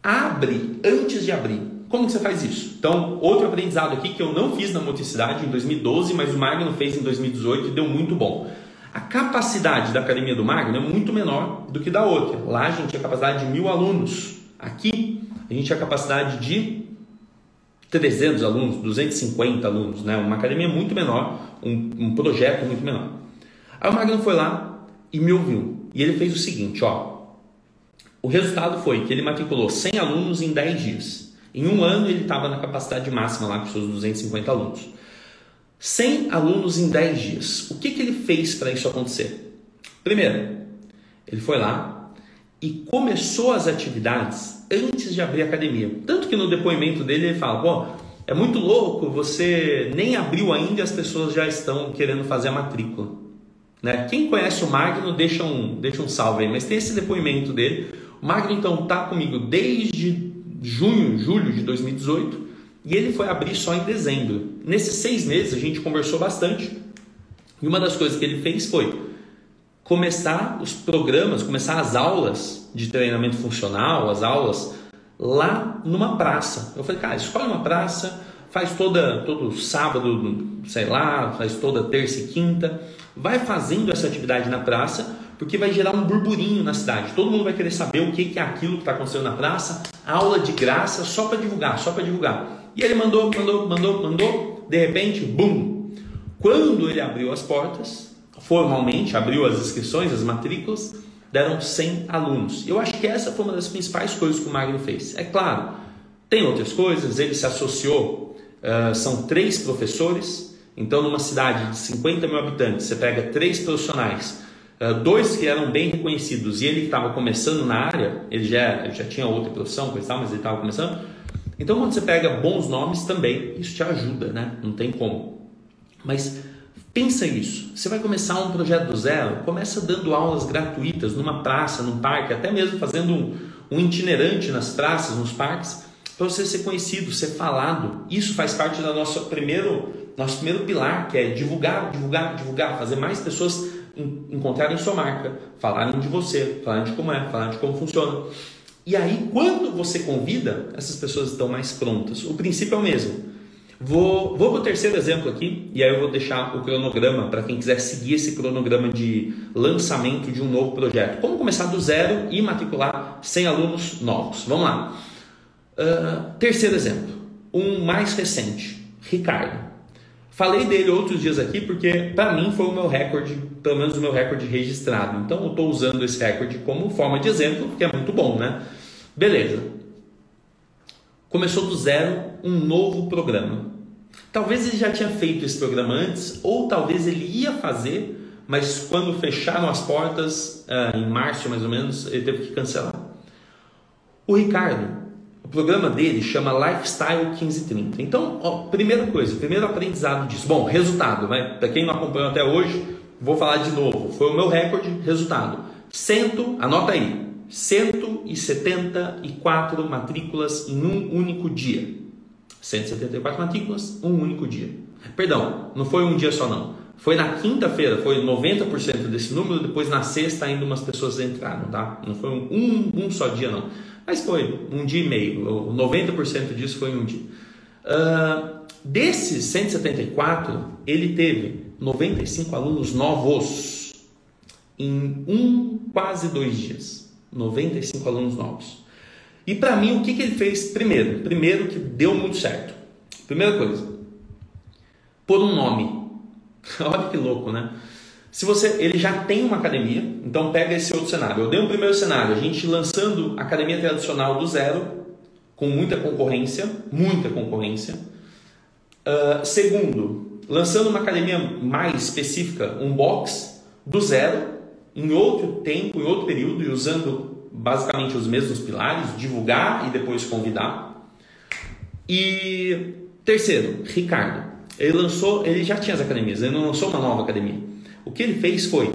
Abre antes de abrir. Como que você faz isso? Então, outro aprendizado aqui que eu não fiz na moticidade em 2012, mas o Magno fez em 2018 e deu muito bom. A capacidade da academia do Magno é muito menor do que da outra. Lá a gente tinha capacidade de mil alunos. Aqui a gente tinha capacidade de 300 alunos, 250 alunos, né? Uma academia muito menor, um, um projeto muito menor. Aí o Magno foi lá e me ouviu. E ele fez o seguinte, ó. O resultado foi que ele matriculou 100 alunos em 10 dias. Em um ano ele estava na capacidade máxima lá com seus 250 alunos. 100 alunos em 10 dias. O que, que ele fez para isso acontecer? Primeiro, ele foi lá e começou as atividades antes de abrir a academia. Tanto que no depoimento dele ele fala: pô, é muito louco, você nem abriu ainda e as pessoas já estão querendo fazer a matrícula. Né? Quem conhece o Magno, deixa um, deixa um salve aí, mas tem esse depoimento dele Magno então está comigo desde junho, julho de 2018 e ele foi abrir só em dezembro. Nesses seis meses a gente conversou bastante e uma das coisas que ele fez foi começar os programas, começar as aulas de treinamento funcional, as aulas lá numa praça. Eu falei, cara, escolhe uma praça, faz toda todo sábado, sei lá, faz toda terça e quinta, vai fazendo essa atividade na praça porque vai gerar um burburinho na cidade. Todo mundo vai querer saber o que é aquilo que está acontecendo na praça, aula de graça só para divulgar, só para divulgar. E ele mandou, mandou, mandou, mandou, de repente, bum! Quando ele abriu as portas, formalmente abriu as inscrições, as matrículas, deram 100 alunos. Eu acho que essa foi uma das principais coisas que o Magno fez. É claro, tem outras coisas, ele se associou, uh, são três professores, então numa cidade de 50 mil habitantes, você pega três profissionais, dois que eram bem reconhecidos e ele que estava começando na área, ele já, já tinha outra profissão, coisa tal, mas ele estava começando. Então quando você pega bons nomes também, isso te ajuda, né? Não tem como. Mas Pensa isso. Você vai começar um projeto do zero, começa dando aulas gratuitas numa praça, num parque, até mesmo fazendo um, um itinerante nas praças, nos parques, para você ser conhecido, ser falado. Isso faz parte do nosso primeiro, nosso primeiro pilar, que é divulgar, divulgar, divulgar, fazer mais pessoas encontrarem sua marca, falarem de você, falarem de como é, falarem de como funciona. E aí, quando você convida, essas pessoas estão mais prontas. O princípio é o mesmo. Vou, vou para o terceiro exemplo aqui, e aí eu vou deixar o cronograma para quem quiser seguir esse cronograma de lançamento de um novo projeto. Como começar do zero e matricular 100 alunos novos. Vamos lá. Uh, terceiro exemplo, um mais recente, Ricardo. Falei dele outros dias aqui porque para mim foi o meu recorde, pelo menos o meu recorde registrado. Então eu estou usando esse recorde como forma de exemplo, porque é muito bom, né? Beleza. Começou do zero um novo programa. Talvez ele já tinha feito esse programa antes, ou talvez ele ia fazer, mas quando fecharam as portas, uh, em março mais ou menos, ele teve que cancelar. O Ricardo, o programa dele chama Lifestyle 1530. Então, ó, primeira coisa, primeiro aprendizado disso. Bom, resultado, né? Para quem não acompanhou até hoje, vou falar de novo. Foi o meu recorde, resultado. Cento, anota aí, 174 matrículas em um único dia. 174 matrículas, um único dia. Perdão, não foi um dia só não. Foi na quinta-feira, foi 90% desse número, depois na sexta ainda umas pessoas entraram, tá? Não foi um, um, um só dia não. Mas foi um dia e meio, 90% disso foi um dia. Uh, desses 174, ele teve 95 alunos novos em um, quase dois dias. 95 alunos novos. E para mim, o que, que ele fez primeiro? Primeiro que deu muito certo. Primeira coisa, por um nome. Olha que louco, né? Se você, ele já tem uma academia, então pega esse outro cenário. Eu dei um primeiro cenário, a gente lançando a academia tradicional do zero, com muita concorrência, muita concorrência. Uh, segundo, lançando uma academia mais específica, um box do zero, em outro tempo, em outro período, e usando basicamente os mesmos pilares, divulgar e depois convidar. E terceiro, Ricardo. Ele lançou, ele já tinha as academias, ele não lançou uma nova academia. O que ele fez foi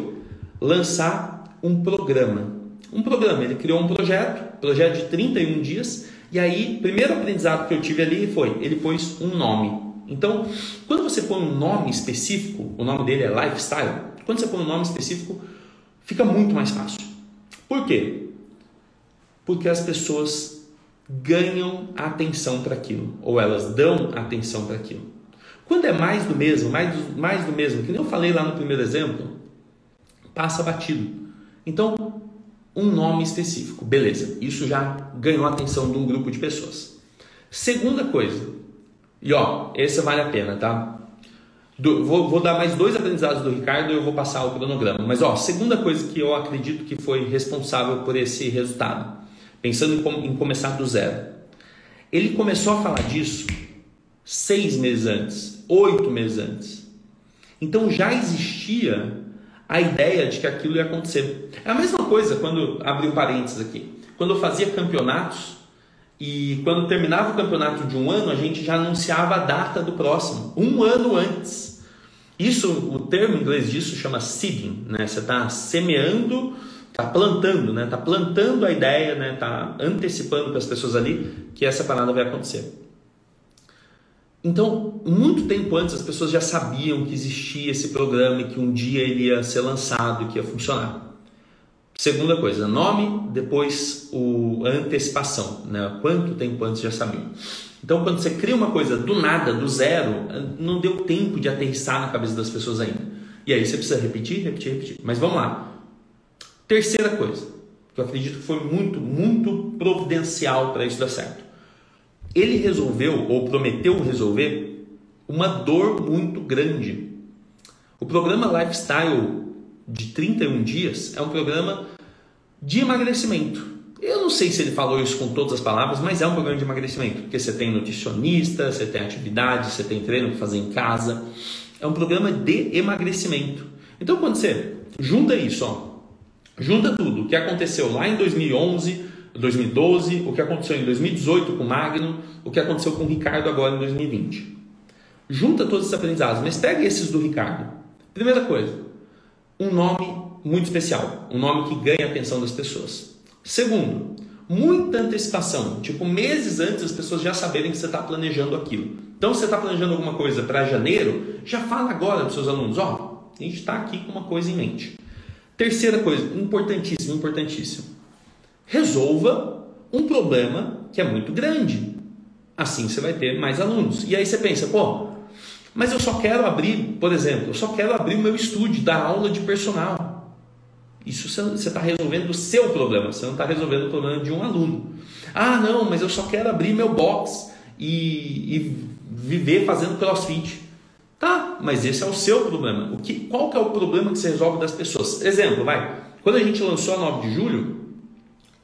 lançar um programa. Um programa, ele criou um projeto, projeto de 31 dias, e aí, primeiro aprendizado que eu tive ali foi, ele pôs um nome. Então, quando você põe um nome específico, o nome dele é Lifestyle, quando você põe um nome específico, fica muito mais fácil. Por quê? Porque as pessoas ganham atenção para aquilo, ou elas dão atenção para aquilo. Quando é mais do mesmo, mais do, mais do mesmo, que nem eu falei lá no primeiro exemplo, passa batido. Então, um nome específico, beleza, isso já ganhou a atenção de um grupo de pessoas. Segunda coisa, e ó, esse vale a pena, tá? Do, vou, vou, dar mais dois aprendizados do Ricardo e eu vou passar o cronograma. Mas, ó, segunda coisa que eu acredito que foi responsável por esse resultado, pensando em, em começar do zero. Ele começou a falar disso seis meses antes, oito meses antes. Então já existia a ideia de que aquilo ia acontecer. É a mesma coisa quando abriu parênteses aqui. Quando eu fazia campeonatos, e quando terminava o campeonato de um ano, a gente já anunciava a data do próximo, um ano antes. Isso, o termo em inglês disso chama seeding, né? Você está semeando, está plantando, né? Está plantando a ideia, né? Está antecipando para as pessoas ali que essa parada vai acontecer. Então, muito tempo antes, as pessoas já sabiam que existia esse programa e que um dia ele ia ser lançado e que ia funcionar. Segunda coisa, nome, depois o, a antecipação, né? quanto tempo antes já sabia. Então, quando você cria uma coisa do nada, do zero, não deu tempo de aterrissar na cabeça das pessoas ainda. E aí você precisa repetir, repetir, repetir. Mas vamos lá. Terceira coisa, que eu acredito que foi muito, muito providencial para isso dar certo. Ele resolveu, ou prometeu resolver, uma dor muito grande. O programa Lifestyle de 31 dias é um programa de emagrecimento. Eu não sei se ele falou isso com todas as palavras, mas é um programa de emagrecimento, porque você tem nutricionista, você tem atividade, você tem treino para fazer em casa. É um programa de emagrecimento. Então, quando você junta isso, ó, junta tudo, o que aconteceu lá em 2011, 2012, o que aconteceu em 2018 com o Magno, o que aconteceu com o Ricardo agora em 2020. Junta todos esses aprendizados, mas pega esses do Ricardo. Primeira coisa, um nome muito especial, um nome que ganha a atenção das pessoas. Segundo, muita antecipação, tipo meses antes as pessoas já saberem que você está planejando aquilo. Então, se você está planejando alguma coisa para janeiro, já fala agora para os seus alunos: ó, oh, a gente está aqui com uma coisa em mente. Terceira coisa, importantíssimo, importantíssimo. Resolva um problema que é muito grande. Assim você vai ter mais alunos. E aí você pensa, pô, mas eu só quero abrir, por exemplo, eu só quero abrir o meu estúdio, dar aula de personal. Isso você está resolvendo o seu problema, você não está resolvendo o problema de um aluno. Ah, não, mas eu só quero abrir meu box e, e viver fazendo crossfit. Tá, mas esse é o seu problema. O que, qual que é o problema que você resolve das pessoas? Exemplo, vai. Quando a gente lançou a 9 de julho,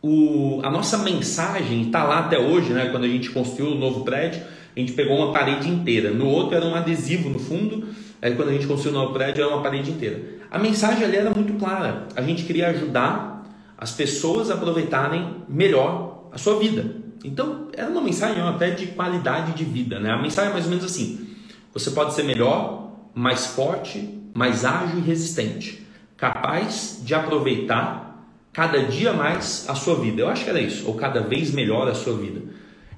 o, a nossa mensagem está lá até hoje, né? Quando a gente construiu o novo prédio, a gente pegou uma parede inteira. No outro era um adesivo no fundo. Aí quando a gente construiu o novo prédio era uma parede inteira. A mensagem ali era muito clara. A gente queria ajudar as pessoas a aproveitarem melhor a sua vida. Então era uma mensagem até de qualidade de vida, né? A mensagem é mais ou menos assim: você pode ser melhor, mais forte, mais ágil e resistente, capaz de aproveitar cada dia mais a sua vida. Eu acho que era isso, ou cada vez melhor a sua vida.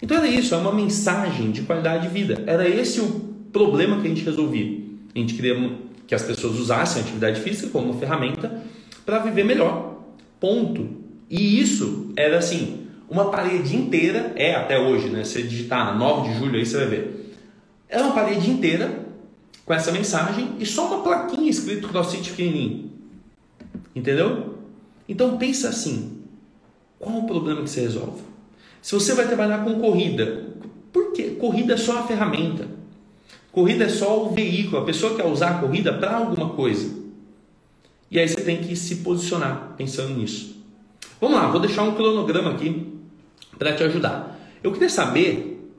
Então era isso, é uma mensagem de qualidade de vida. Era esse o problema que a gente resolvia. A gente queria que as pessoas usassem a atividade física como uma ferramenta para viver melhor. Ponto. E isso era assim, uma parede inteira, é até hoje, né? Se digitar 9 de julho aí você vai ver. Era uma parede inteira com essa mensagem e só uma plaquinha escrito CrossFit pequenininho. Entendeu? Então pensa assim, qual o problema que você resolve? Se você vai trabalhar com corrida, por quê? Corrida é só a ferramenta. Corrida é só o veículo. A pessoa quer usar a corrida para alguma coisa. E aí você tem que se posicionar pensando nisso. Vamos lá, vou deixar um cronograma aqui para te ajudar. Eu queria saber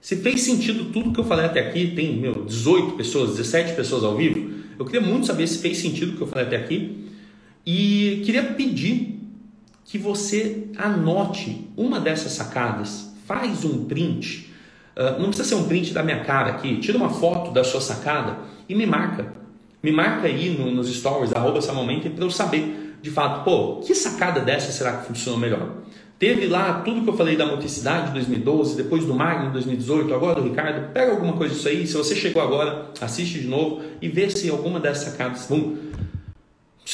se fez sentido tudo que eu falei até aqui. Tem, meu, 18 pessoas, 17 pessoas ao vivo. Eu queria muito saber se fez sentido o que eu falei até aqui. E queria pedir que você anote uma dessas sacadas, faz um print. Uh, não precisa ser um print da minha cara aqui, tira uma foto da sua sacada e me marca. Me marca aí no, nos stories, arroba para eu saber de fato, pô, que sacada dessa será que funcionou melhor? Teve lá tudo que eu falei da motricidade 2012, depois do Magno 2018, agora do Ricardo. Pega alguma coisa disso aí. Se você chegou agora, assiste de novo e vê se alguma dessas sacadas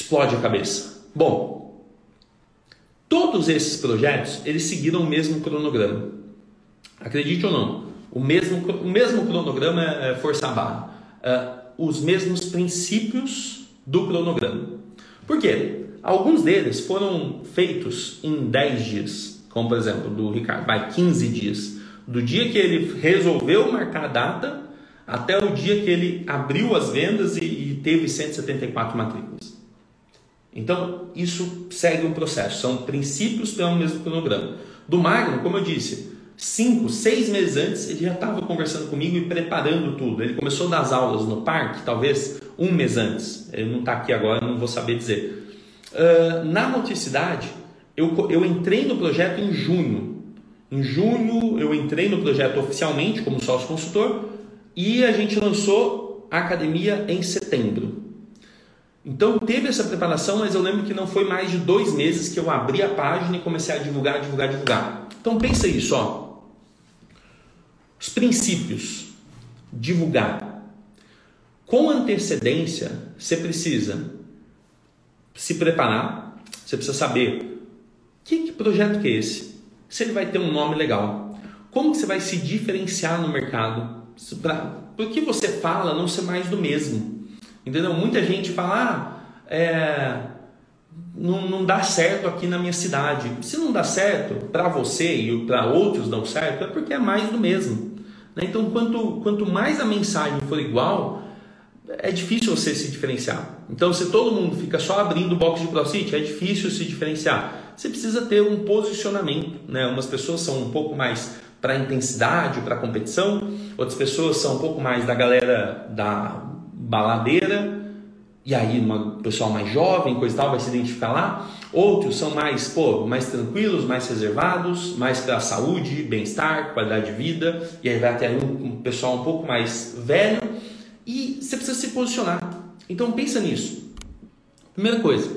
explode a cabeça. Bom, Todos esses projetos, eles seguiram o mesmo cronograma. Acredite ou não, o mesmo, o mesmo cronograma é, é força barra. Uh, os mesmos princípios do cronograma. Por quê? Alguns deles foram feitos em 10 dias, como por exemplo do Ricardo, vai 15 dias. Do dia que ele resolveu marcar a data até o dia que ele abriu as vendas e, e teve 174 matrículas. Então, isso segue um processo, são princípios pelo mesmo cronograma. Do Magno, como eu disse, cinco, seis meses antes, ele já estava conversando comigo e preparando tudo. Ele começou das aulas no parque, talvez um mês antes. Ele não está aqui agora, não vou saber dizer. Uh, na Motricidade, eu, eu entrei no projeto em junho. Em junho, eu entrei no projeto oficialmente como sócio consultor e a gente lançou a academia em setembro. Então teve essa preparação, mas eu lembro que não foi mais de dois meses que eu abri a página e comecei a divulgar, divulgar, divulgar. Então pensa isso, ó. Os princípios. Divulgar. Com antecedência, você precisa se preparar, você precisa saber que, que projeto que é esse, se ele vai ter um nome legal, como que você vai se diferenciar no mercado, para por que você fala não ser mais do mesmo. Entendeu? Muita gente fala, ah, é, não, não dá certo aqui na minha cidade. Se não dá certo para você e para outros não certo, é porque é mais do mesmo. Né? Então, quanto, quanto mais a mensagem for igual, é difícil você se diferenciar. Então, se todo mundo fica só abrindo box de CrossFit, é difícil se diferenciar. Você precisa ter um posicionamento, né? Umas pessoas são um pouco mais para intensidade, para competição, outras pessoas são um pouco mais da galera da baladeira, e aí uma pessoal mais jovem, coisa e tal, vai se identificar lá. Outros são mais, pô, mais tranquilos, mais reservados, mais para saúde, bem-estar, qualidade de vida, e aí vai ter um, um pessoal um pouco mais velho e você precisa se posicionar. Então pensa nisso. Primeira coisa,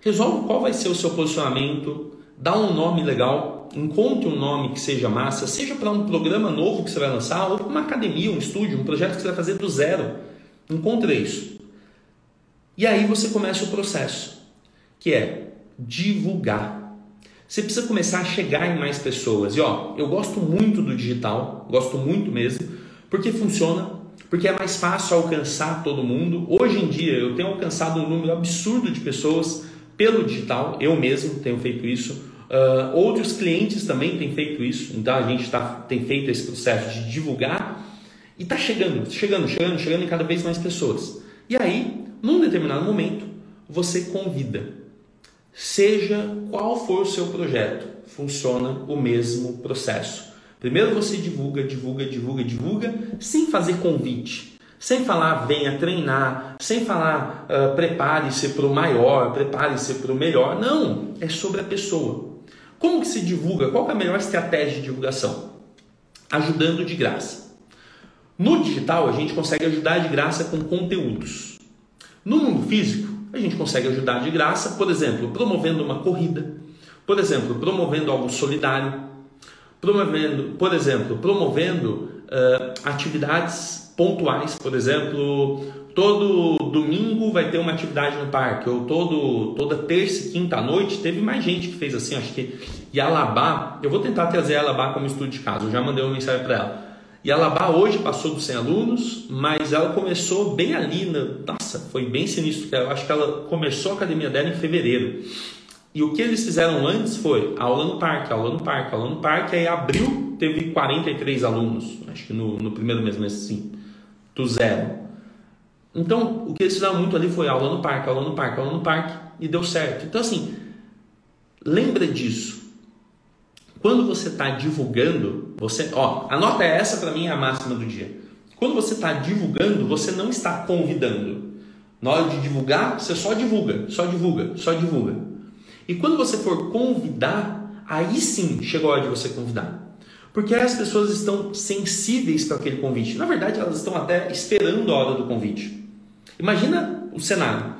resolve qual vai ser o seu posicionamento, dá um nome legal, encontre um nome que seja massa, seja para um programa novo que você vai lançar, ou para uma academia, um estúdio, um projeto que você vai fazer do zero. Encontre isso. E aí você começa o processo, que é divulgar. Você precisa começar a chegar em mais pessoas. E ó, eu gosto muito do digital, gosto muito mesmo, porque funciona porque é mais fácil alcançar todo mundo. Hoje em dia eu tenho alcançado um número absurdo de pessoas pelo digital, eu mesmo tenho feito isso. Uh, outros clientes também têm feito isso, então a gente tá, tem feito esse processo de divulgar e está chegando, chegando, chegando, chegando em cada vez mais pessoas. E aí, num determinado momento, você convida. Seja qual for o seu projeto, funciona o mesmo processo. Primeiro você divulga, divulga, divulga, divulga, sem fazer convite, sem falar venha treinar, sem falar uh, prepare-se para o maior, prepare-se para o melhor. Não, é sobre a pessoa. Como que se divulga? Qual é a melhor estratégia de divulgação? Ajudando de graça. No digital a gente consegue ajudar de graça com conteúdos. No mundo físico a gente consegue ajudar de graça, por exemplo, promovendo uma corrida, por exemplo, promovendo algo solidário, promovendo, por exemplo, promovendo uh, atividades pontuais, por exemplo, todo domingo vai ter uma atividade no parque, ou todo, toda terça e quinta à noite, teve mais gente que fez assim, acho que Yalabá, eu vou tentar trazer a Yalabá como estudo de caso, eu já mandei uma mensagem para ela. Yalabá hoje passou dos 100 alunos, mas ela começou bem ali, na, nossa, foi bem sinistro, eu acho que ela começou a academia dela em fevereiro. E o que eles fizeram antes foi aula no parque, aula no parque, aula no parque. Aí abril teve 43 alunos, acho que no, no primeiro mês, mas assim, do zero. Então, o que eles fizeram muito ali foi aula no parque, aula no parque, aula no parque, e deu certo. Então, assim, lembra disso. Quando você está divulgando, você, ó, anota essa para mim é a máxima do dia. Quando você está divulgando, você não está convidando. Na hora de divulgar, você só divulga, só divulga, só divulga. E quando você for convidar, aí sim chegou a hora de você convidar. Porque as pessoas estão sensíveis para aquele convite. Na verdade, elas estão até esperando a hora do convite. Imagina o cenário.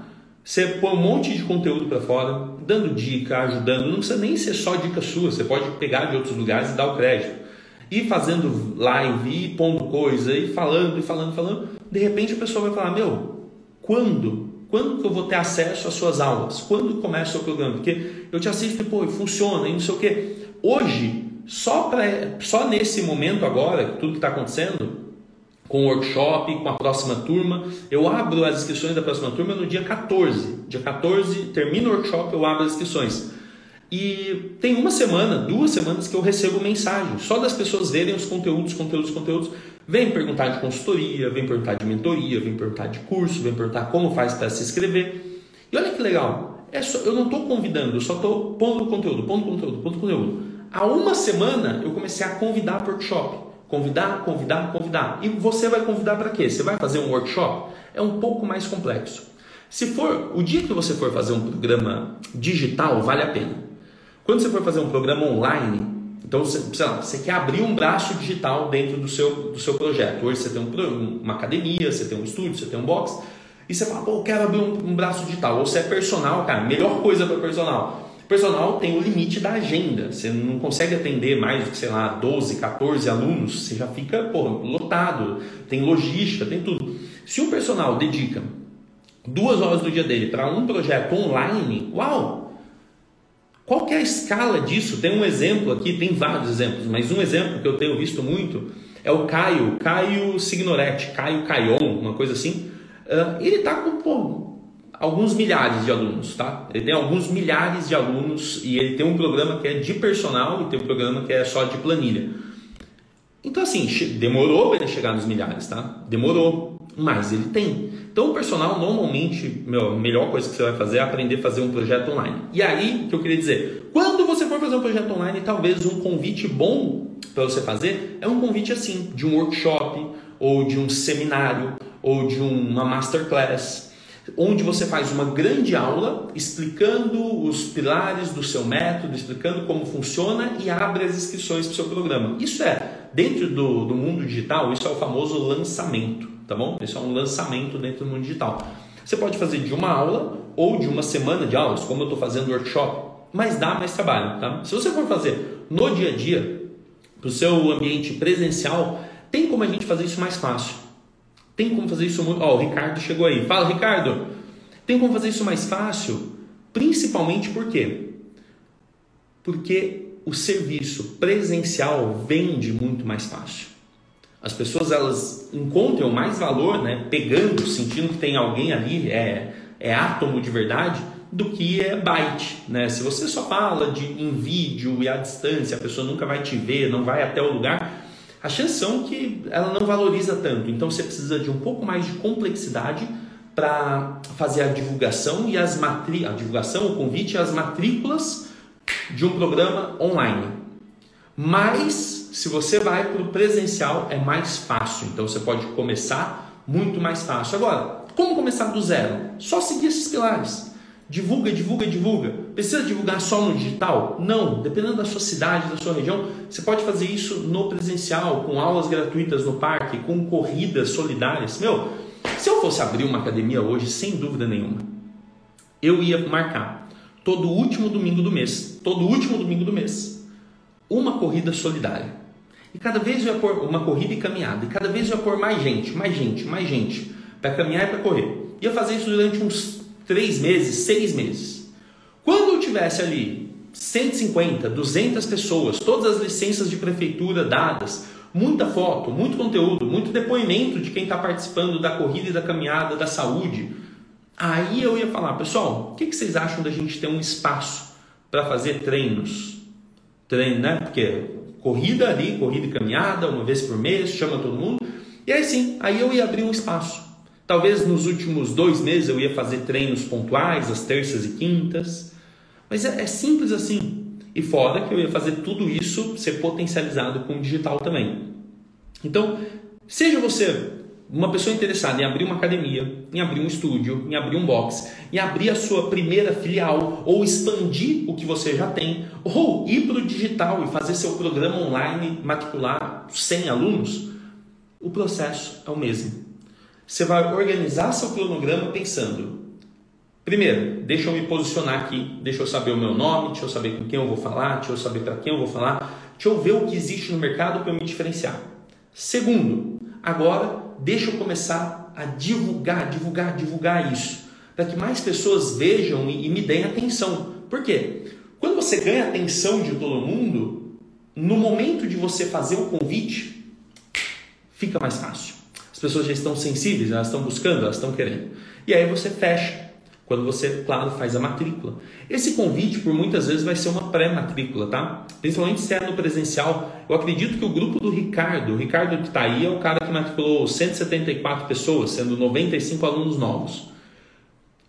Você põe um monte de conteúdo para fora, dando dica, ajudando. Não precisa nem ser só dica sua. Você pode pegar de outros lugares e dar o crédito. E fazendo live, e pondo coisa, e falando, e falando, falando. De repente a pessoa vai falar: Meu, quando quando que eu vou ter acesso às suas aulas? Quando começa o programa? Porque eu te assisto e, pô, funciona e não sei o quê. Hoje, só, pra, só nesse momento agora, tudo que está acontecendo, com o workshop, com a próxima turma, eu abro as inscrições da próxima turma no dia 14. Dia 14, termina o workshop, eu abro as inscrições. E tem uma semana, duas semanas que eu recebo mensagem, só das pessoas verem os conteúdos, conteúdos, conteúdos. Vem perguntar de consultoria, vem perguntar de mentoria, vem perguntar de curso, vem perguntar como faz para se inscrever. E olha que legal, é só, eu não estou convidando, eu só estou pondo conteúdo, pondo conteúdo, pondo conteúdo. Há uma semana eu comecei a convidar para workshop. Convidar, convidar, convidar. E você vai convidar para quê? Você vai fazer um workshop? É um pouco mais complexo. Se for o dia que você for fazer um programa digital, vale a pena. Quando você for fazer um programa online, então, você, lá, você quer abrir um braço digital dentro do seu, do seu projeto. Hoje você tem um, uma academia, você tem um estúdio, você tem um box, e você fala, pô, eu quero abrir um, um braço digital. Ou você é personal, cara, melhor coisa para personal. Personal tem o limite da agenda. Você não consegue atender mais que, sei lá, 12, 14 alunos, você já fica, lotado. Tem logística, tem tudo. Se um personal dedica duas horas do dia dele para um projeto online, uau, qual que é a escala disso? Tem um exemplo aqui, tem vários exemplos, mas um exemplo que eu tenho visto muito é o Caio, Caio Signoretti, Caio Caion, uma coisa assim. Uh, ele está com pô, alguns milhares de alunos, tá? Ele tem alguns milhares de alunos e ele tem um programa que é de personal e tem um programa que é só de planilha. Então assim, demorou para ele chegar nos milhares, tá? Demorou, mas ele tem. Então, o personal, normalmente, meu, a melhor coisa que você vai fazer é aprender a fazer um projeto online. E aí, que eu queria dizer, quando você for fazer um projeto online, talvez um convite bom para você fazer é um convite assim, de um workshop, ou de um seminário, ou de uma masterclass onde você faz uma grande aula explicando os pilares do seu método, explicando como funciona e abre as inscrições para o seu programa. Isso é, dentro do, do mundo digital, isso é o famoso lançamento, tá bom? Isso é um lançamento dentro do mundo digital. Você pode fazer de uma aula ou de uma semana de aulas, como eu estou fazendo workshop, mas dá mais trabalho, tá? Se você for fazer no dia a dia, para o seu ambiente presencial, tem como a gente fazer isso mais fácil. Tem como fazer isso muito. Ó, oh, o Ricardo chegou aí. Fala, Ricardo. Tem como fazer isso mais fácil? Principalmente por quê? Porque o serviço presencial vende muito mais fácil. As pessoas elas encontram mais valor, né, pegando, sentindo que tem alguém ali, é, é átomo de verdade, do que é byte, né? Se você só fala de em vídeo e à distância, a pessoa nunca vai te ver, não vai até o lugar, a chance são que ela não valoriza tanto. Então você precisa de um pouco mais de complexidade para fazer a divulgação e as matri... a divulgação, o convite e as matrículas de um programa online. Mas se você vai para o presencial é mais fácil, então você pode começar muito mais fácil. Agora, como começar do zero? Só seguir esses pilares. Divulga, divulga, divulga. Precisa divulgar só no digital? Não. Dependendo da sua cidade, da sua região, você pode fazer isso no presencial, com aulas gratuitas no parque, com corridas solidárias. Meu, se eu fosse abrir uma academia hoje, sem dúvida nenhuma, eu ia marcar todo último domingo do mês, todo último domingo do mês, uma corrida solidária. E cada vez eu ia pôr uma corrida e caminhada, e cada vez eu ia pôr mais gente, mais gente, mais gente, para caminhar e para correr. Ia fazer isso durante uns três meses, seis meses. Quando eu tivesse ali 150, 200 pessoas, todas as licenças de prefeitura dadas, muita foto, muito conteúdo, muito depoimento de quem está participando da corrida e da caminhada da saúde, aí eu ia falar, pessoal, o que, que vocês acham da gente ter um espaço para fazer treinos? Treino, né? Porque corrida ali, corrida e caminhada, uma vez por mês, chama todo mundo. E aí sim, aí eu ia abrir um espaço. Talvez nos últimos dois meses eu ia fazer treinos pontuais, às terças e quintas. Mas é, é simples assim. E fora que eu ia fazer tudo isso ser potencializado com o digital também. Então, seja você uma pessoa interessada em abrir uma academia, em abrir um estúdio, em abrir um box, em abrir a sua primeira filial, ou expandir o que você já tem, ou ir para o digital e fazer seu programa online, matricular 100 alunos, o processo é o mesmo. Você vai organizar seu cronograma pensando: primeiro, deixa eu me posicionar aqui, deixa eu saber o meu nome, deixa eu saber com quem eu vou falar, deixa eu saber para quem eu vou falar, deixa eu ver o que existe no mercado para eu me diferenciar. Segundo, agora deixa eu começar a divulgar, divulgar, divulgar isso, para que mais pessoas vejam e, me deem atenção. Por quê? Quando você ganha a atenção de todo mundo, no momento de você fazer o convite, fica mais fácil pessoas já estão sensíveis, elas estão buscando, elas estão querendo. E aí você fecha, quando você, claro, faz a matrícula. Esse convite, por muitas vezes, vai ser uma pré-matrícula, tá? Principalmente se é no presencial. Eu acredito que o grupo do Ricardo, o Ricardo que está aí, é o cara que matriculou 174 pessoas, sendo 95 alunos novos.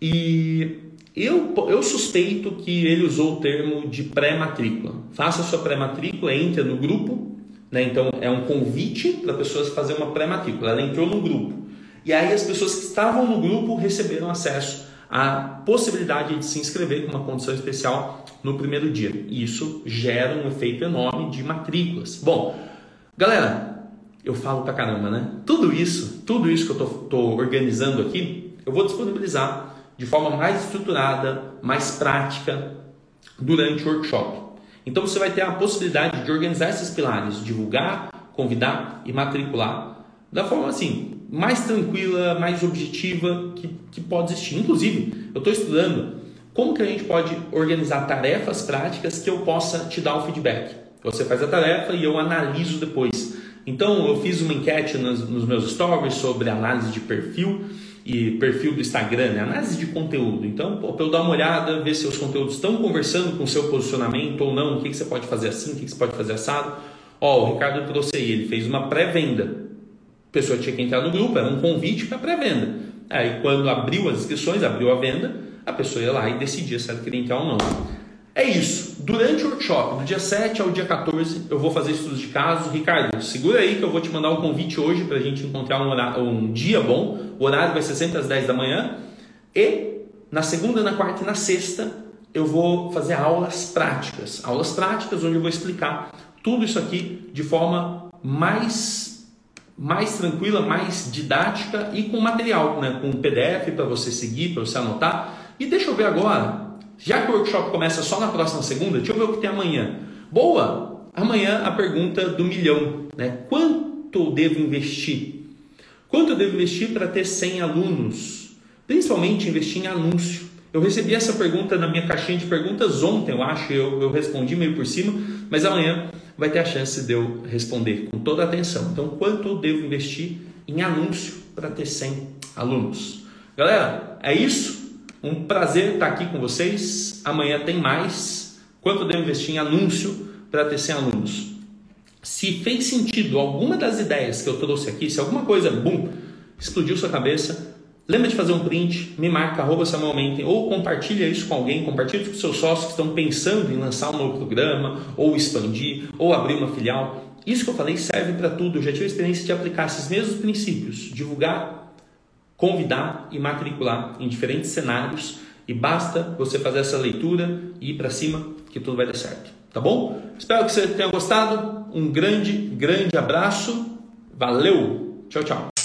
E eu, eu suspeito que ele usou o termo de pré-matrícula. Faça a sua pré-matrícula, entre no grupo né? Então, é um convite para pessoas fazer uma pré-matrícula. Ela entrou no grupo. E aí, as pessoas que estavam no grupo receberam acesso à possibilidade de se inscrever com uma condição especial no primeiro dia. E isso gera um efeito enorme de matrículas. Bom, galera, eu falo pra caramba, né? Tudo isso, tudo isso que eu estou organizando aqui, eu vou disponibilizar de forma mais estruturada, mais prática durante o workshop. Então você vai ter a possibilidade de organizar esses pilares, divulgar, convidar e matricular da forma assim, mais tranquila, mais objetiva que, que pode existir. Inclusive, eu estou estudando como que a gente pode organizar tarefas práticas que eu possa te dar o feedback. Você faz a tarefa e eu analiso depois. Então, eu fiz uma enquete nos, nos meus stories sobre análise de perfil e perfil do Instagram, né? análise de conteúdo. Então, para eu dar uma olhada, ver se os conteúdos estão conversando com o seu posicionamento ou não, o que, que você pode fazer assim, o que, que você pode fazer assado. Ó, o Ricardo trouxe aí, ele fez uma pré-venda. A pessoa tinha que entrar no grupo, era um convite para pré-venda. Aí quando abriu as inscrições, abriu a venda, a pessoa ia lá e decidia se ela queria entrar ou não. É isso. Durante o workshop, do dia 7 ao dia 14, eu vou fazer estudos de caso. Ricardo, segura aí que eu vou te mandar um convite hoje para a gente encontrar um, horário, um dia bom. O horário vai ser sempre às 10 da manhã. E na segunda, na quarta e na sexta, eu vou fazer aulas práticas. Aulas práticas onde eu vou explicar tudo isso aqui de forma mais, mais tranquila, mais didática e com material, né? com PDF para você seguir, para você anotar. E deixa eu ver agora, já que o workshop começa só na próxima segunda, deixa eu ver o que tem amanhã. Boa! Amanhã a pergunta do milhão, né? Quanto eu devo investir? Quanto eu devo investir para ter 100 alunos? Principalmente investir em anúncio. Eu recebi essa pergunta na minha caixinha de perguntas ontem, eu acho, eu, eu respondi meio por cima, mas amanhã vai ter a chance de eu responder com toda a atenção. Então, quanto eu devo investir em anúncio para ter 100 alunos? Galera, é isso. Um prazer estar aqui com vocês. Amanhã tem mais. Quanto devo investir em anúncio para ter 100 alunos? Se fez sentido alguma das ideias que eu trouxe aqui, se alguma coisa, bum, explodiu sua cabeça, lembra de fazer um print, me marca, arroba Samuel ou compartilha isso com alguém, compartilha com seus sócios que estão pensando em lançar um novo programa, ou expandir, ou abrir uma filial. Isso que eu falei serve para tudo. Eu já tive a experiência de aplicar esses mesmos princípios, divulgar convidar e matricular em diferentes cenários e basta você fazer essa leitura e ir para cima que tudo vai dar certo, tá bom? Espero que você tenha gostado. Um grande, grande abraço. Valeu. Tchau, tchau.